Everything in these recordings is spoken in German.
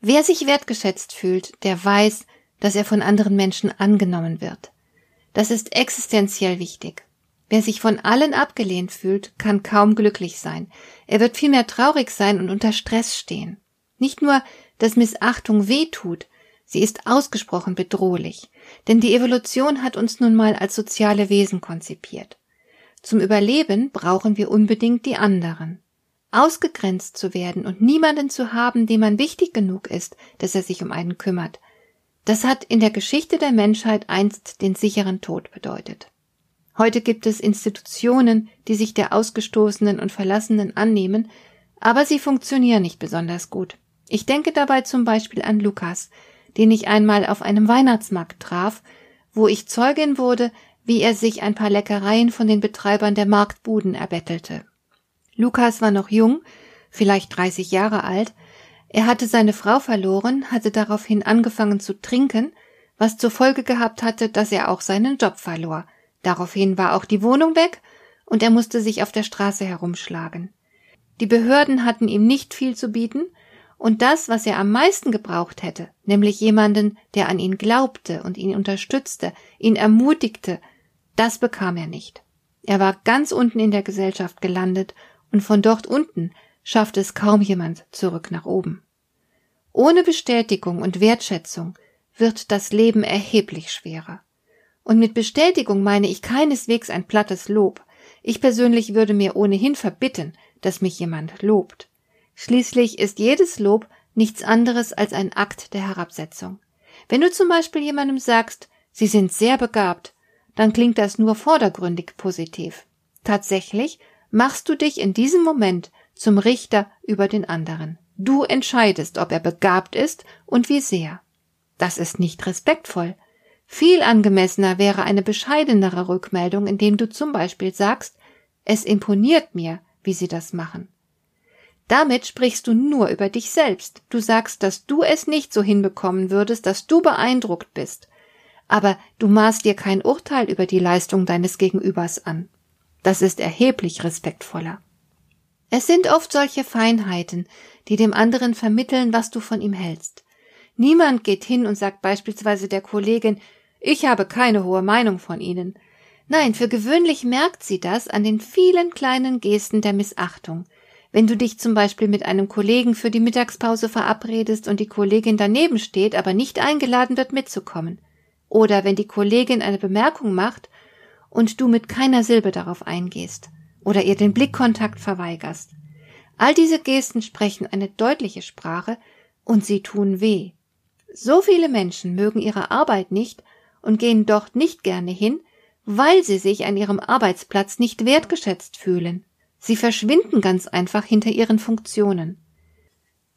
Wer sich wertgeschätzt fühlt, der weiß, dass er von anderen Menschen angenommen wird. Das ist existenziell wichtig. Wer sich von allen abgelehnt fühlt, kann kaum glücklich sein. Er wird vielmehr traurig sein und unter Stress stehen. Nicht nur, dass Missachtung weh tut, sie ist ausgesprochen bedrohlich. Denn die Evolution hat uns nun mal als soziale Wesen konzipiert. Zum Überleben brauchen wir unbedingt die anderen ausgegrenzt zu werden und niemanden zu haben, dem man wichtig genug ist, dass er sich um einen kümmert. Das hat in der Geschichte der Menschheit einst den sicheren Tod bedeutet. Heute gibt es Institutionen, die sich der Ausgestoßenen und Verlassenen annehmen, aber sie funktionieren nicht besonders gut. Ich denke dabei zum Beispiel an Lukas, den ich einmal auf einem Weihnachtsmarkt traf, wo ich Zeugin wurde, wie er sich ein paar Leckereien von den Betreibern der Marktbuden erbettelte. Lukas war noch jung, vielleicht 30 Jahre alt. Er hatte seine Frau verloren, hatte daraufhin angefangen zu trinken, was zur Folge gehabt hatte, dass er auch seinen Job verlor. Daraufhin war auch die Wohnung weg und er musste sich auf der Straße herumschlagen. Die Behörden hatten ihm nicht viel zu bieten, und das, was er am meisten gebraucht hätte, nämlich jemanden, der an ihn glaubte und ihn unterstützte, ihn ermutigte, das bekam er nicht. Er war ganz unten in der Gesellschaft gelandet und von dort unten schafft es kaum jemand zurück nach oben. Ohne Bestätigung und Wertschätzung wird das Leben erheblich schwerer. Und mit Bestätigung meine ich keineswegs ein plattes Lob. Ich persönlich würde mir ohnehin verbitten, dass mich jemand lobt. Schließlich ist jedes Lob nichts anderes als ein Akt der Herabsetzung. Wenn du zum Beispiel jemandem sagst, Sie sind sehr begabt, dann klingt das nur vordergründig positiv. Tatsächlich machst du dich in diesem Moment zum Richter über den anderen. Du entscheidest, ob er begabt ist und wie sehr. Das ist nicht respektvoll. Viel angemessener wäre eine bescheidenere Rückmeldung, indem du zum Beispiel sagst, es imponiert mir, wie sie das machen. Damit sprichst du nur über dich selbst. Du sagst, dass du es nicht so hinbekommen würdest, dass du beeindruckt bist. Aber du maßt dir kein Urteil über die Leistung deines Gegenübers an. Das ist erheblich respektvoller. Es sind oft solche Feinheiten, die dem anderen vermitteln, was du von ihm hältst. Niemand geht hin und sagt beispielsweise der Kollegin, ich habe keine hohe Meinung von Ihnen. Nein, für gewöhnlich merkt sie das an den vielen kleinen Gesten der Missachtung. Wenn du dich zum Beispiel mit einem Kollegen für die Mittagspause verabredest und die Kollegin daneben steht, aber nicht eingeladen wird mitzukommen. Oder wenn die Kollegin eine Bemerkung macht und du mit keiner Silbe darauf eingehst oder ihr den Blickkontakt verweigerst. All diese Gesten sprechen eine deutliche Sprache und sie tun weh. So viele Menschen mögen ihre Arbeit nicht und gehen dort nicht gerne hin, weil sie sich an ihrem Arbeitsplatz nicht wertgeschätzt fühlen. Sie verschwinden ganz einfach hinter ihren Funktionen.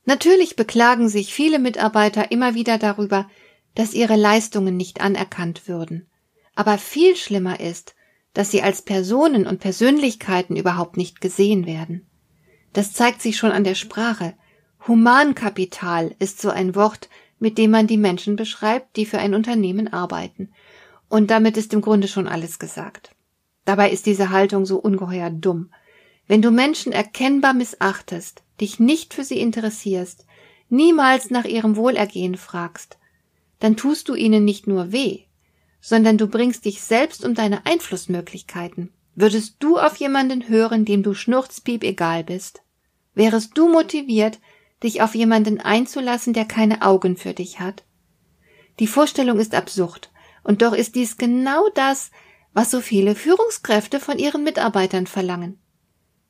Natürlich beklagen sich viele Mitarbeiter immer wieder darüber, dass ihre Leistungen nicht anerkannt würden. Aber viel schlimmer ist, dass sie als Personen und Persönlichkeiten überhaupt nicht gesehen werden. Das zeigt sich schon an der Sprache. Humankapital ist so ein Wort, mit dem man die Menschen beschreibt, die für ein Unternehmen arbeiten. Und damit ist im Grunde schon alles gesagt. Dabei ist diese Haltung so ungeheuer dumm. Wenn du Menschen erkennbar missachtest, dich nicht für sie interessierst, niemals nach ihrem Wohlergehen fragst, dann tust du ihnen nicht nur weh, sondern du bringst dich selbst um deine Einflussmöglichkeiten. Würdest du auf jemanden hören, dem du schnurzpiep egal bist? Wärest du motiviert, dich auf jemanden einzulassen, der keine Augen für dich hat? Die Vorstellung ist absurd, und doch ist dies genau das, was so viele Führungskräfte von ihren Mitarbeitern verlangen.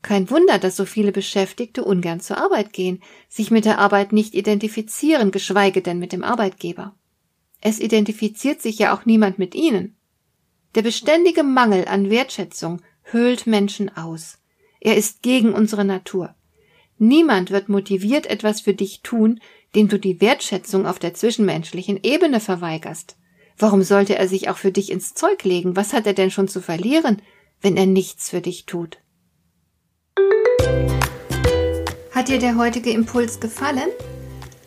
Kein Wunder, dass so viele Beschäftigte ungern zur Arbeit gehen, sich mit der Arbeit nicht identifizieren, geschweige denn mit dem Arbeitgeber. Es identifiziert sich ja auch niemand mit ihnen. Der beständige Mangel an Wertschätzung höhlt Menschen aus. Er ist gegen unsere Natur. Niemand wird motiviert etwas für dich tun, dem du die Wertschätzung auf der zwischenmenschlichen Ebene verweigerst. Warum sollte er sich auch für dich ins Zeug legen? Was hat er denn schon zu verlieren, wenn er nichts für dich tut? Hat dir der heutige Impuls gefallen?